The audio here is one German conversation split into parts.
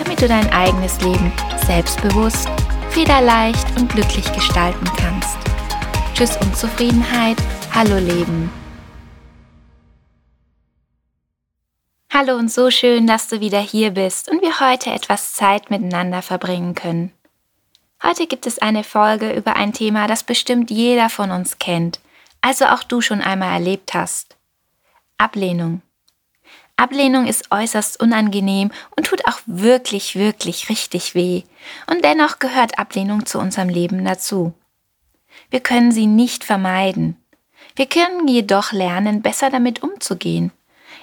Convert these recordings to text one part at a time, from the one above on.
damit du dein eigenes Leben selbstbewusst, federleicht und glücklich gestalten kannst. Tschüss Unzufriedenheit, hallo Leben. Hallo und so schön, dass du wieder hier bist und wir heute etwas Zeit miteinander verbringen können. Heute gibt es eine Folge über ein Thema, das bestimmt jeder von uns kennt, also auch du schon einmal erlebt hast. Ablehnung. Ablehnung ist äußerst unangenehm und tut auch wirklich, wirklich richtig weh. Und dennoch gehört Ablehnung zu unserem Leben dazu. Wir können sie nicht vermeiden. Wir können jedoch lernen, besser damit umzugehen.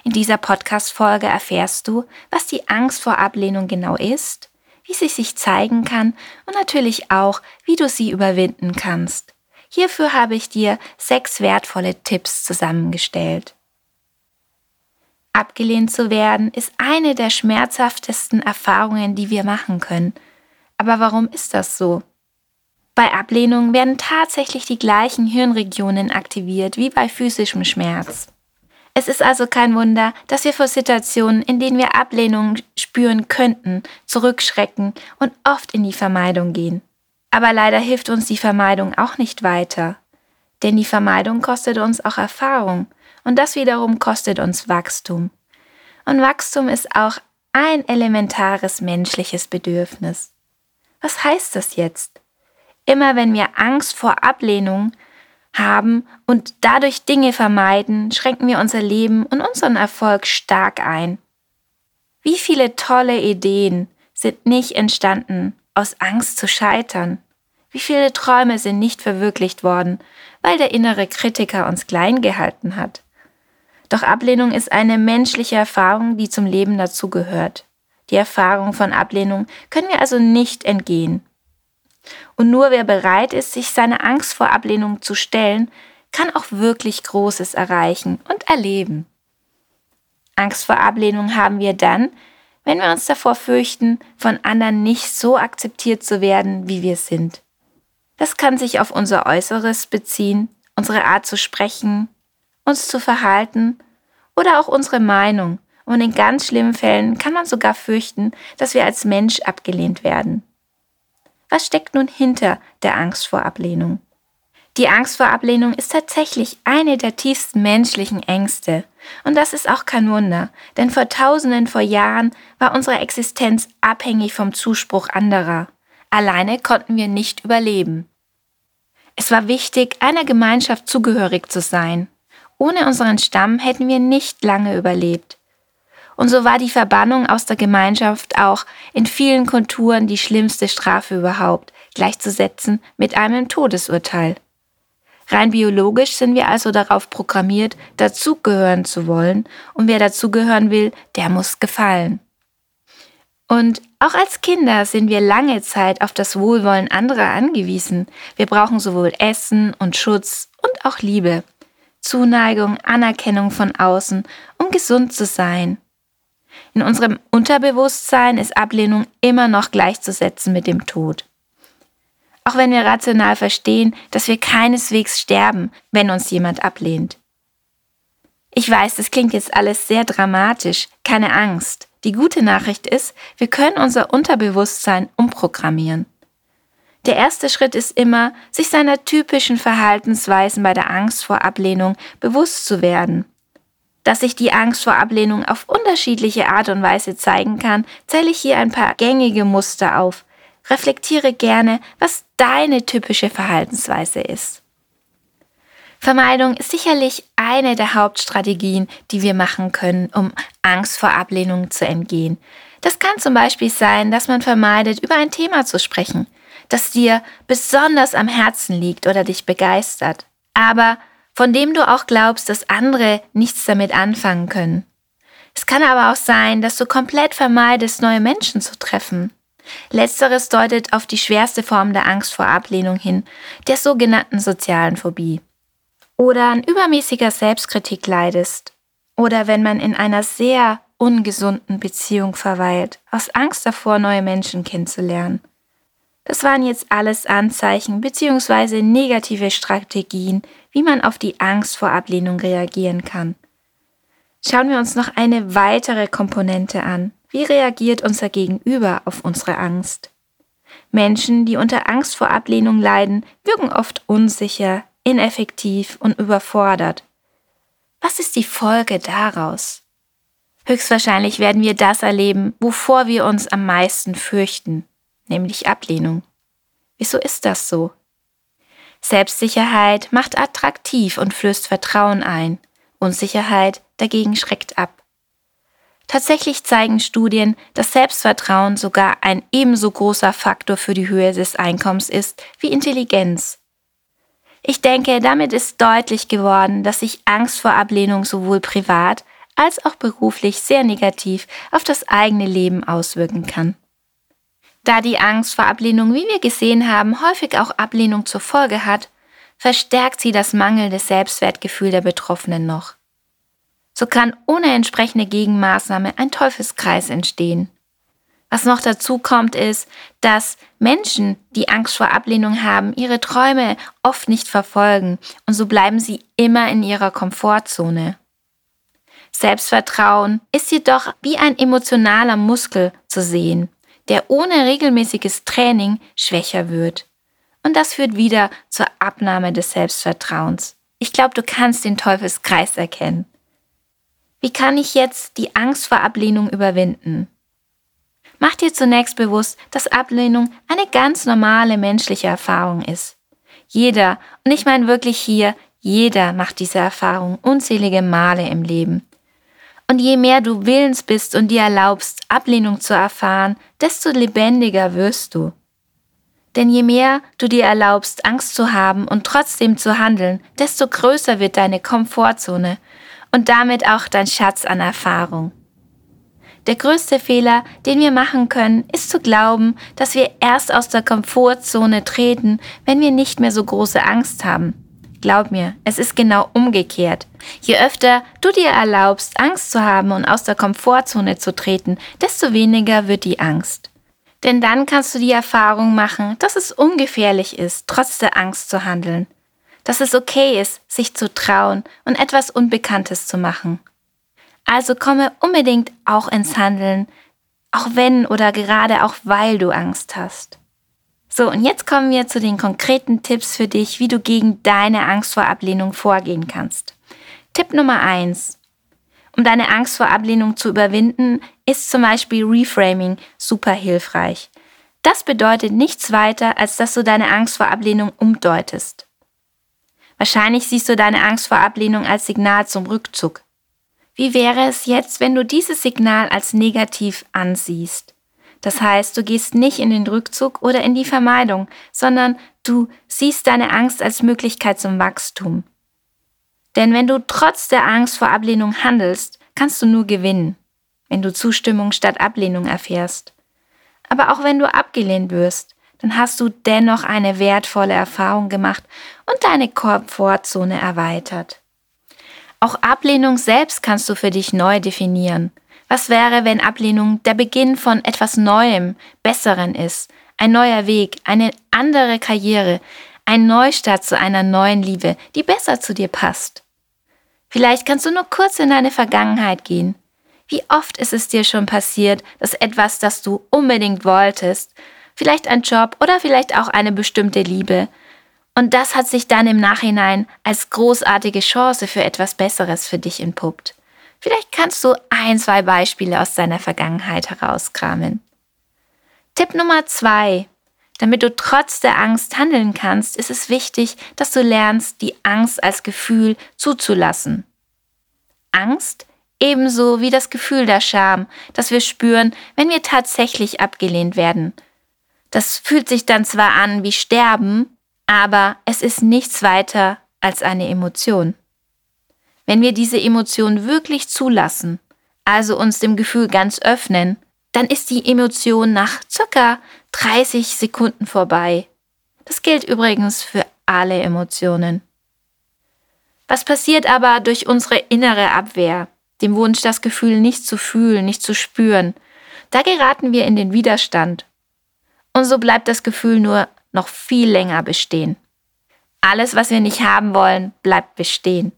In dieser Podcast-Folge erfährst du, was die Angst vor Ablehnung genau ist, wie sie sich zeigen kann und natürlich auch, wie du sie überwinden kannst. Hierfür habe ich dir sechs wertvolle Tipps zusammengestellt. Abgelehnt zu werden ist eine der schmerzhaftesten Erfahrungen, die wir machen können. Aber warum ist das so? Bei Ablehnung werden tatsächlich die gleichen Hirnregionen aktiviert wie bei physischem Schmerz. Es ist also kein Wunder, dass wir vor Situationen, in denen wir Ablehnung spüren könnten, zurückschrecken und oft in die Vermeidung gehen. Aber leider hilft uns die Vermeidung auch nicht weiter. Denn die Vermeidung kostet uns auch Erfahrung und das wiederum kostet uns Wachstum. Und Wachstum ist auch ein elementares menschliches Bedürfnis. Was heißt das jetzt? Immer wenn wir Angst vor Ablehnung haben und dadurch Dinge vermeiden, schränken wir unser Leben und unseren Erfolg stark ein. Wie viele tolle Ideen sind nicht entstanden aus Angst zu scheitern? Wie viele Träume sind nicht verwirklicht worden, weil der innere Kritiker uns klein gehalten hat? Doch Ablehnung ist eine menschliche Erfahrung, die zum Leben dazugehört. Die Erfahrung von Ablehnung können wir also nicht entgehen. Und nur wer bereit ist, sich seiner Angst vor Ablehnung zu stellen, kann auch wirklich Großes erreichen und erleben. Angst vor Ablehnung haben wir dann, wenn wir uns davor fürchten, von anderen nicht so akzeptiert zu werden, wie wir sind. Das kann sich auf unser Äußeres beziehen, unsere Art zu sprechen, uns zu verhalten oder auch unsere Meinung. Und in ganz schlimmen Fällen kann man sogar fürchten, dass wir als Mensch abgelehnt werden. Was steckt nun hinter der Angst vor Ablehnung? Die Angst vor Ablehnung ist tatsächlich eine der tiefsten menschlichen Ängste. Und das ist auch kein Wunder, denn vor tausenden vor Jahren war unsere Existenz abhängig vom Zuspruch anderer. Alleine konnten wir nicht überleben. Es war wichtig, einer Gemeinschaft zugehörig zu sein. Ohne unseren Stamm hätten wir nicht lange überlebt. Und so war die Verbannung aus der Gemeinschaft auch in vielen Kulturen die schlimmste Strafe überhaupt, gleichzusetzen mit einem Todesurteil. Rein biologisch sind wir also darauf programmiert, dazugehören zu wollen, und wer dazugehören will, der muss gefallen. Und auch als Kinder sind wir lange Zeit auf das Wohlwollen anderer angewiesen. Wir brauchen sowohl Essen und Schutz und auch Liebe. Zuneigung, Anerkennung von außen, um gesund zu sein. In unserem Unterbewusstsein ist Ablehnung immer noch gleichzusetzen mit dem Tod. Auch wenn wir rational verstehen, dass wir keineswegs sterben, wenn uns jemand ablehnt. Ich weiß, das klingt jetzt alles sehr dramatisch, keine Angst. Die gute Nachricht ist, wir können unser Unterbewusstsein umprogrammieren. Der erste Schritt ist immer, sich seiner typischen Verhaltensweisen bei der Angst vor Ablehnung bewusst zu werden. Dass sich die Angst vor Ablehnung auf unterschiedliche Art und Weise zeigen kann, zähle ich hier ein paar gängige Muster auf. Reflektiere gerne, was deine typische Verhaltensweise ist. Vermeidung ist sicherlich eine der Hauptstrategien, die wir machen können, um Angst vor Ablehnung zu entgehen. Das kann zum Beispiel sein, dass man vermeidet, über ein Thema zu sprechen, das dir besonders am Herzen liegt oder dich begeistert, aber von dem du auch glaubst, dass andere nichts damit anfangen können. Es kann aber auch sein, dass du komplett vermeidest, neue Menschen zu treffen. Letzteres deutet auf die schwerste Form der Angst vor Ablehnung hin, der sogenannten sozialen Phobie. Oder an übermäßiger Selbstkritik leidest. Oder wenn man in einer sehr ungesunden Beziehung verweilt, aus Angst davor, neue Menschen kennenzulernen. Das waren jetzt alles Anzeichen bzw. negative Strategien, wie man auf die Angst vor Ablehnung reagieren kann. Schauen wir uns noch eine weitere Komponente an. Wie reagiert unser Gegenüber auf unsere Angst? Menschen, die unter Angst vor Ablehnung leiden, wirken oft unsicher, ineffektiv und überfordert. Was ist die Folge daraus? Höchstwahrscheinlich werden wir das erleben, wovor wir uns am meisten fürchten, nämlich Ablehnung. Wieso ist das so? Selbstsicherheit macht attraktiv und flößt Vertrauen ein. Unsicherheit dagegen schreckt ab. Tatsächlich zeigen Studien, dass Selbstvertrauen sogar ein ebenso großer Faktor für die Höhe des Einkommens ist wie Intelligenz. Ich denke, damit ist deutlich geworden, dass sich Angst vor Ablehnung sowohl privat als auch beruflich sehr negativ auf das eigene Leben auswirken kann. Da die Angst vor Ablehnung, wie wir gesehen haben, häufig auch Ablehnung zur Folge hat, verstärkt sie das mangelnde Selbstwertgefühl der Betroffenen noch. So kann ohne entsprechende Gegenmaßnahme ein Teufelskreis entstehen. Was noch dazu kommt, ist, dass Menschen, die Angst vor Ablehnung haben, ihre Träume oft nicht verfolgen und so bleiben sie immer in ihrer Komfortzone. Selbstvertrauen ist jedoch wie ein emotionaler Muskel zu sehen, der ohne regelmäßiges Training schwächer wird. Und das führt wieder zur Abnahme des Selbstvertrauens. Ich glaube, du kannst den Teufelskreis erkennen. Wie kann ich jetzt die Angst vor Ablehnung überwinden? Mach dir zunächst bewusst, dass Ablehnung eine ganz normale menschliche Erfahrung ist. Jeder, und ich meine wirklich hier, jeder macht diese Erfahrung unzählige Male im Leben. Und je mehr du willens bist und dir erlaubst, Ablehnung zu erfahren, desto lebendiger wirst du. Denn je mehr du dir erlaubst, Angst zu haben und trotzdem zu handeln, desto größer wird deine Komfortzone und damit auch dein Schatz an Erfahrung. Der größte Fehler, den wir machen können, ist zu glauben, dass wir erst aus der Komfortzone treten, wenn wir nicht mehr so große Angst haben. Glaub mir, es ist genau umgekehrt. Je öfter du dir erlaubst, Angst zu haben und aus der Komfortzone zu treten, desto weniger wird die Angst. Denn dann kannst du die Erfahrung machen, dass es ungefährlich ist, trotz der Angst zu handeln. Dass es okay ist, sich zu trauen und etwas Unbekanntes zu machen. Also komme unbedingt auch ins Handeln, auch wenn oder gerade auch weil du Angst hast. So, und jetzt kommen wir zu den konkreten Tipps für dich, wie du gegen deine Angst vor Ablehnung vorgehen kannst. Tipp Nummer eins: Um deine Angst vor Ablehnung zu überwinden, ist zum Beispiel Reframing super hilfreich. Das bedeutet nichts weiter, als dass du deine Angst vor Ablehnung umdeutest. Wahrscheinlich siehst du deine Angst vor Ablehnung als Signal zum Rückzug. Wie wäre es jetzt, wenn du dieses Signal als negativ ansiehst? Das heißt, du gehst nicht in den Rückzug oder in die Vermeidung, sondern du siehst deine Angst als Möglichkeit zum Wachstum. Denn wenn du trotz der Angst vor Ablehnung handelst, kannst du nur gewinnen, wenn du Zustimmung statt Ablehnung erfährst. Aber auch wenn du abgelehnt wirst, dann hast du dennoch eine wertvolle Erfahrung gemacht und deine Komfortzone erweitert. Auch Ablehnung selbst kannst du für dich neu definieren. Was wäre, wenn Ablehnung der Beginn von etwas Neuem, Besseren ist? Ein neuer Weg, eine andere Karriere, ein Neustart zu einer neuen Liebe, die besser zu dir passt. Vielleicht kannst du nur kurz in deine Vergangenheit gehen. Wie oft ist es dir schon passiert, dass etwas, das du unbedingt wolltest, vielleicht ein Job oder vielleicht auch eine bestimmte Liebe, und das hat sich dann im Nachhinein als großartige Chance für etwas Besseres für dich entpuppt. Vielleicht kannst du ein, zwei Beispiele aus deiner Vergangenheit herauskramen. Tipp Nummer zwei. Damit du trotz der Angst handeln kannst, ist es wichtig, dass du lernst, die Angst als Gefühl zuzulassen. Angst ebenso wie das Gefühl der Scham, das wir spüren, wenn wir tatsächlich abgelehnt werden. Das fühlt sich dann zwar an wie Sterben, aber es ist nichts weiter als eine Emotion. Wenn wir diese Emotion wirklich zulassen, also uns dem Gefühl ganz öffnen, dann ist die Emotion nach circa 30 Sekunden vorbei. Das gilt übrigens für alle Emotionen. Was passiert aber durch unsere innere Abwehr, dem Wunsch, das Gefühl nicht zu fühlen, nicht zu spüren? Da geraten wir in den Widerstand. Und so bleibt das Gefühl nur noch viel länger bestehen. Alles, was wir nicht haben wollen, bleibt bestehen.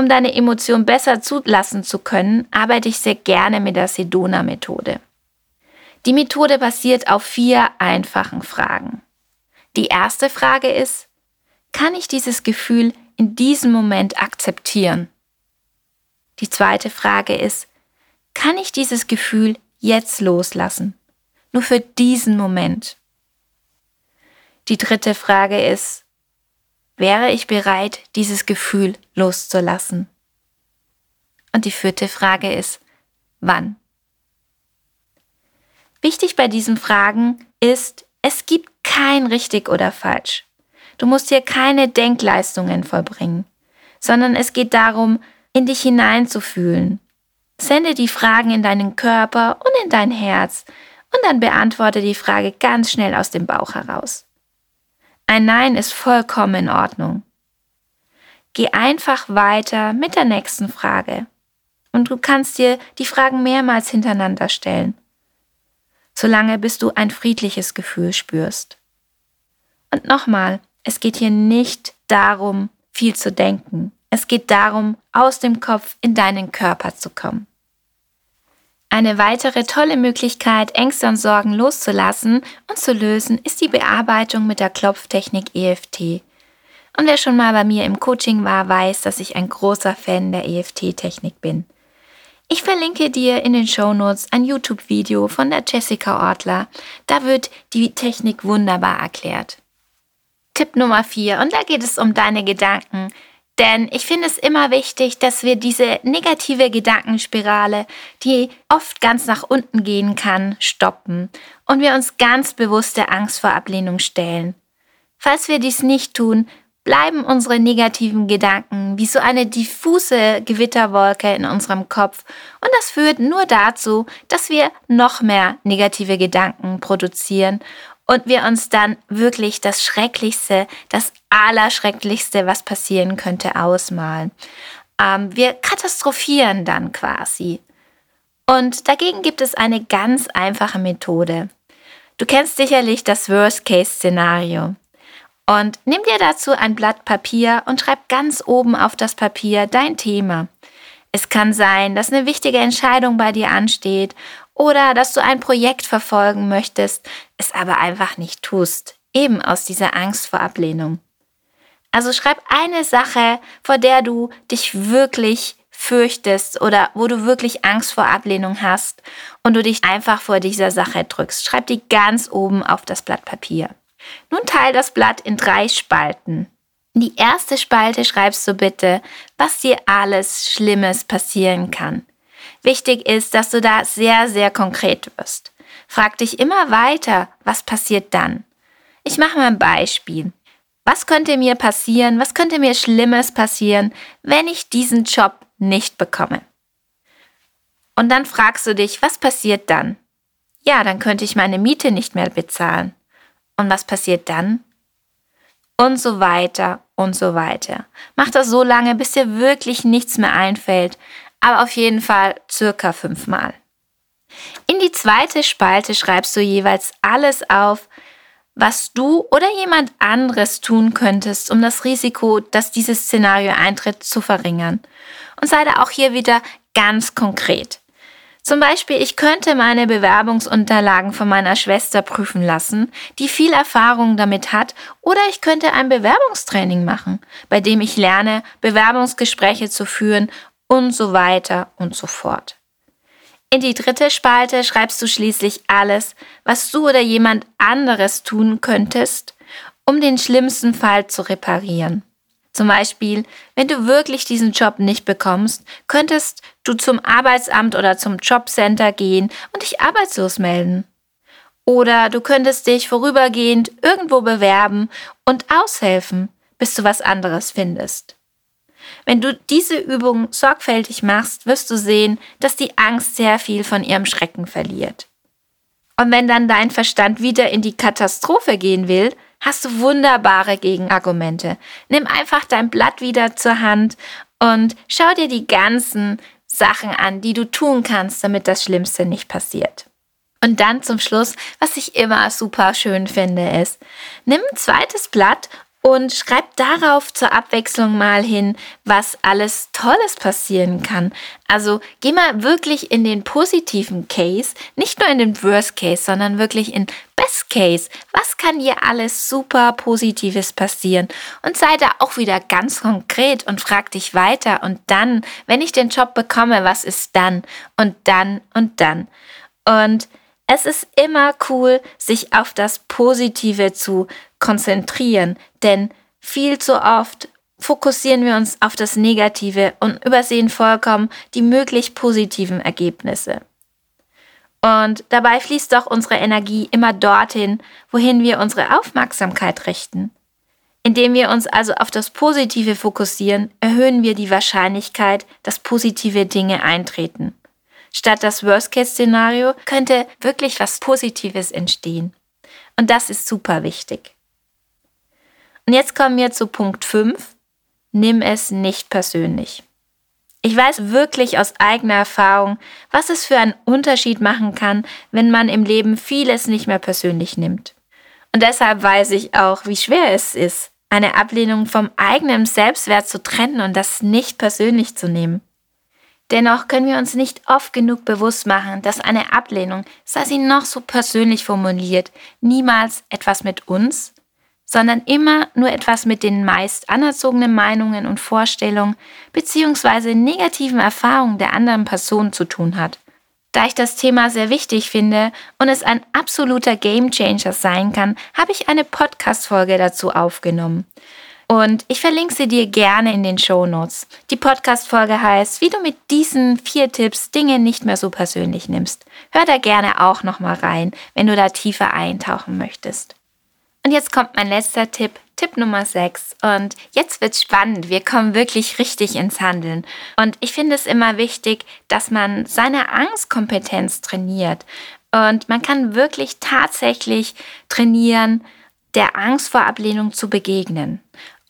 Um deine Emotion besser zulassen zu können, arbeite ich sehr gerne mit der Sedona-Methode. Die Methode basiert auf vier einfachen Fragen. Die erste Frage ist, kann ich dieses Gefühl in diesem Moment akzeptieren? Die zweite Frage ist, kann ich dieses Gefühl jetzt loslassen? Nur für diesen Moment. Die dritte Frage ist, wäre ich bereit, dieses Gefühl loszulassen? Und die vierte Frage ist, wann? Wichtig bei diesen Fragen ist, es gibt kein richtig oder falsch. Du musst hier keine Denkleistungen vollbringen, sondern es geht darum, in dich hineinzufühlen. Sende die Fragen in deinen Körper und in dein Herz und dann beantworte die Frage ganz schnell aus dem Bauch heraus. Ein Nein ist vollkommen in Ordnung. Geh einfach weiter mit der nächsten Frage. Und du kannst dir die Fragen mehrmals hintereinander stellen solange bis du ein friedliches Gefühl spürst. Und nochmal, es geht hier nicht darum, viel zu denken. Es geht darum, aus dem Kopf in deinen Körper zu kommen. Eine weitere tolle Möglichkeit, Ängste und Sorgen loszulassen und zu lösen, ist die Bearbeitung mit der Klopftechnik EFT. Und wer schon mal bei mir im Coaching war, weiß, dass ich ein großer Fan der EFT-Technik bin. Ich verlinke dir in den Show Notes ein YouTube-Video von der Jessica Ortler. Da wird die Technik wunderbar erklärt. Tipp Nummer 4 und da geht es um deine Gedanken. Denn ich finde es immer wichtig, dass wir diese negative Gedankenspirale, die oft ganz nach unten gehen kann, stoppen und wir uns ganz bewusst der Angst vor Ablehnung stellen. Falls wir dies nicht tun, bleiben unsere negativen Gedanken wie so eine diffuse Gewitterwolke in unserem Kopf und das führt nur dazu, dass wir noch mehr negative Gedanken produzieren und wir uns dann wirklich das Schrecklichste, das Allerschrecklichste, was passieren könnte, ausmalen. Ähm, wir katastrophieren dann quasi. Und dagegen gibt es eine ganz einfache Methode. Du kennst sicherlich das Worst-Case-Szenario. Und nimm dir dazu ein Blatt Papier und schreib ganz oben auf das Papier dein Thema. Es kann sein, dass eine wichtige Entscheidung bei dir ansteht oder dass du ein Projekt verfolgen möchtest, es aber einfach nicht tust, eben aus dieser Angst vor Ablehnung. Also schreib eine Sache, vor der du dich wirklich fürchtest oder wo du wirklich Angst vor Ablehnung hast und du dich einfach vor dieser Sache drückst. Schreib die ganz oben auf das Blatt Papier. Nun teil das Blatt in drei Spalten. In die erste Spalte schreibst du bitte, was dir alles Schlimmes passieren kann. Wichtig ist, dass du da sehr, sehr konkret wirst. Frag dich immer weiter, was passiert dann? Ich mache mal ein Beispiel. Was könnte mir passieren, was könnte mir Schlimmes passieren, wenn ich diesen Job nicht bekomme? Und dann fragst du dich, was passiert dann? Ja, dann könnte ich meine Miete nicht mehr bezahlen. Und was passiert dann? Und so weiter und so weiter. Mach das so lange, bis dir wirklich nichts mehr einfällt, aber auf jeden Fall circa fünfmal. In die zweite Spalte schreibst du jeweils alles auf, was du oder jemand anderes tun könntest, um das Risiko, dass dieses Szenario eintritt, zu verringern. Und sei da auch hier wieder ganz konkret. Zum Beispiel, ich könnte meine Bewerbungsunterlagen von meiner Schwester prüfen lassen, die viel Erfahrung damit hat, oder ich könnte ein Bewerbungstraining machen, bei dem ich lerne, Bewerbungsgespräche zu führen und so weiter und so fort. In die dritte Spalte schreibst du schließlich alles, was du oder jemand anderes tun könntest, um den schlimmsten Fall zu reparieren. Zum Beispiel, wenn du wirklich diesen Job nicht bekommst, könntest du zum Arbeitsamt oder zum Jobcenter gehen und dich arbeitslos melden. Oder du könntest dich vorübergehend irgendwo bewerben und aushelfen, bis du was anderes findest. Wenn du diese Übung sorgfältig machst, wirst du sehen, dass die Angst sehr viel von ihrem Schrecken verliert. Und wenn dann dein Verstand wieder in die Katastrophe gehen will, hast du wunderbare Gegenargumente. Nimm einfach dein Blatt wieder zur Hand und schau dir die ganzen Sachen an, die du tun kannst, damit das Schlimmste nicht passiert. Und dann zum Schluss, was ich immer super schön finde, ist, nimm ein zweites Blatt und schreib darauf zur Abwechslung mal hin, was alles Tolles passieren kann. Also geh mal wirklich in den positiven Case, nicht nur in den Worst Case, sondern wirklich in Best Case. Was kann hier alles super Positives passieren? Und sei da auch wieder ganz konkret und frag dich weiter. Und dann, wenn ich den Job bekomme, was ist dann? Und dann und dann. Und es ist immer cool, sich auf das Positive zu konzentrieren, denn viel zu oft fokussieren wir uns auf das Negative und übersehen vollkommen die möglich positiven Ergebnisse. Und dabei fließt doch unsere Energie immer dorthin, wohin wir unsere Aufmerksamkeit richten. Indem wir uns also auf das Positive fokussieren, erhöhen wir die Wahrscheinlichkeit, dass positive Dinge eintreten. Statt das Worst-Case-Szenario könnte wirklich was Positives entstehen. Und das ist super wichtig. Und jetzt kommen wir zu Punkt 5. Nimm es nicht persönlich. Ich weiß wirklich aus eigener Erfahrung, was es für einen Unterschied machen kann, wenn man im Leben vieles nicht mehr persönlich nimmt. Und deshalb weiß ich auch, wie schwer es ist, eine Ablehnung vom eigenen Selbstwert zu trennen und das nicht persönlich zu nehmen. Dennoch können wir uns nicht oft genug bewusst machen, dass eine Ablehnung, sei sie noch so persönlich formuliert, niemals etwas mit uns, sondern immer nur etwas mit den meist anerzogenen Meinungen und Vorstellungen bzw. negativen Erfahrungen der anderen Person zu tun hat. Da ich das Thema sehr wichtig finde und es ein absoluter Gamechanger sein kann, habe ich eine Podcast-Folge dazu aufgenommen. Und ich verlinke sie dir gerne in den Show Notes. Die Podcast-Folge heißt, wie du mit diesen vier Tipps Dinge nicht mehr so persönlich nimmst. Hör da gerne auch nochmal rein, wenn du da tiefer eintauchen möchtest. Und jetzt kommt mein letzter Tipp, Tipp Nummer 6. Und jetzt wird's spannend. Wir kommen wirklich richtig ins Handeln. Und ich finde es immer wichtig, dass man seine Angstkompetenz trainiert. Und man kann wirklich tatsächlich trainieren, der Angst vor Ablehnung zu begegnen.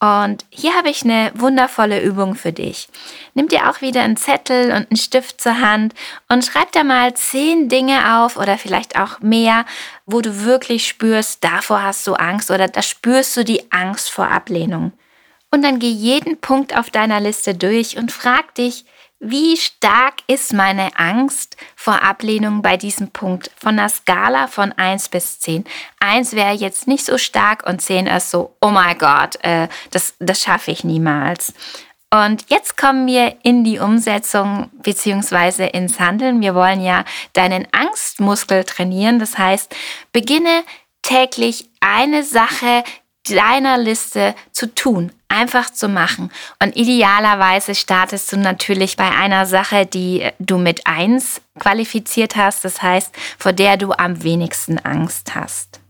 Und hier habe ich eine wundervolle Übung für dich. Nimm dir auch wieder einen Zettel und einen Stift zur Hand und schreib da mal zehn Dinge auf oder vielleicht auch mehr, wo du wirklich spürst, davor hast du Angst oder da spürst du die Angst vor Ablehnung. Und dann geh jeden Punkt auf deiner Liste durch und frag dich, wie stark ist meine Angst vor Ablehnung bei diesem Punkt von einer Skala von 1 bis 10? 1 wäre jetzt nicht so stark und 10 ist so, oh mein Gott, äh, das, das schaffe ich niemals. Und jetzt kommen wir in die Umsetzung beziehungsweise ins Handeln. Wir wollen ja deinen Angstmuskel trainieren. Das heißt, beginne täglich eine Sache deiner Liste zu tun, einfach zu machen. Und idealerweise startest du natürlich bei einer Sache, die du mit eins qualifiziert hast, das heißt, vor der du am wenigsten Angst hast.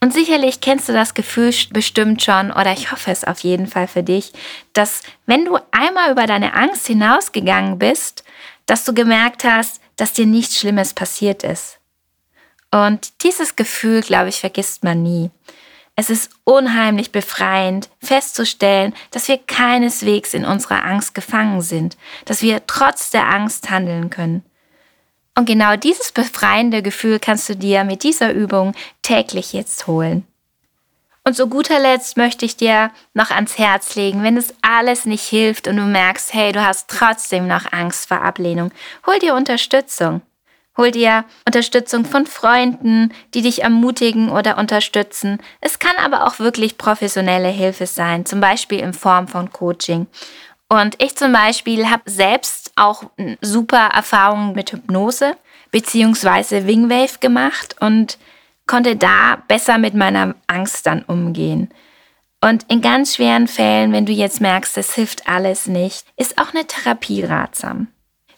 Und sicherlich kennst du das Gefühl bestimmt schon, oder ich hoffe es auf jeden Fall für dich, dass wenn du einmal über deine Angst hinausgegangen bist, dass du gemerkt hast, dass dir nichts Schlimmes passiert ist. Und dieses Gefühl, glaube ich, vergisst man nie. Es ist unheimlich befreiend festzustellen, dass wir keineswegs in unserer Angst gefangen sind, dass wir trotz der Angst handeln können. Und genau dieses befreiende Gefühl kannst du dir mit dieser Übung täglich jetzt holen. Und zu guter Letzt möchte ich dir noch ans Herz legen, wenn es alles nicht hilft und du merkst, hey, du hast trotzdem noch Angst vor Ablehnung, hol dir Unterstützung. Hol dir Unterstützung von Freunden, die dich ermutigen oder unterstützen. Es kann aber auch wirklich professionelle Hilfe sein, zum Beispiel in Form von Coaching. Und ich zum Beispiel habe selbst auch super Erfahrungen mit Hypnose bzw. Wingwave gemacht und konnte da besser mit meiner Angst dann umgehen. Und in ganz schweren Fällen, wenn du jetzt merkst, es hilft alles nicht, ist auch eine Therapie ratsam.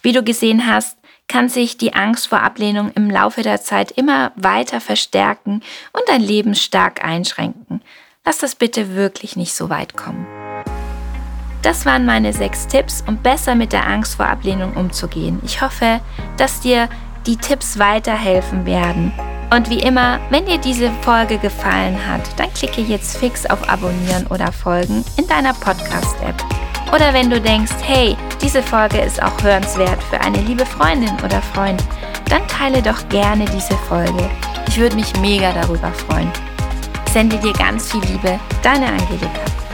Wie du gesehen hast, kann sich die Angst vor Ablehnung im Laufe der Zeit immer weiter verstärken und dein Leben stark einschränken. Lass das bitte wirklich nicht so weit kommen. Das waren meine sechs Tipps, um besser mit der Angst vor Ablehnung umzugehen. Ich hoffe, dass dir die Tipps weiterhelfen werden. Und wie immer, wenn dir diese Folge gefallen hat, dann klicke jetzt fix auf Abonnieren oder Folgen in deiner Podcast-App. Oder wenn du denkst, hey, diese Folge ist auch hörenswert für eine liebe Freundin oder Freund, dann teile doch gerne diese Folge. Ich würde mich mega darüber freuen. Sende dir ganz viel Liebe, deine Angelika.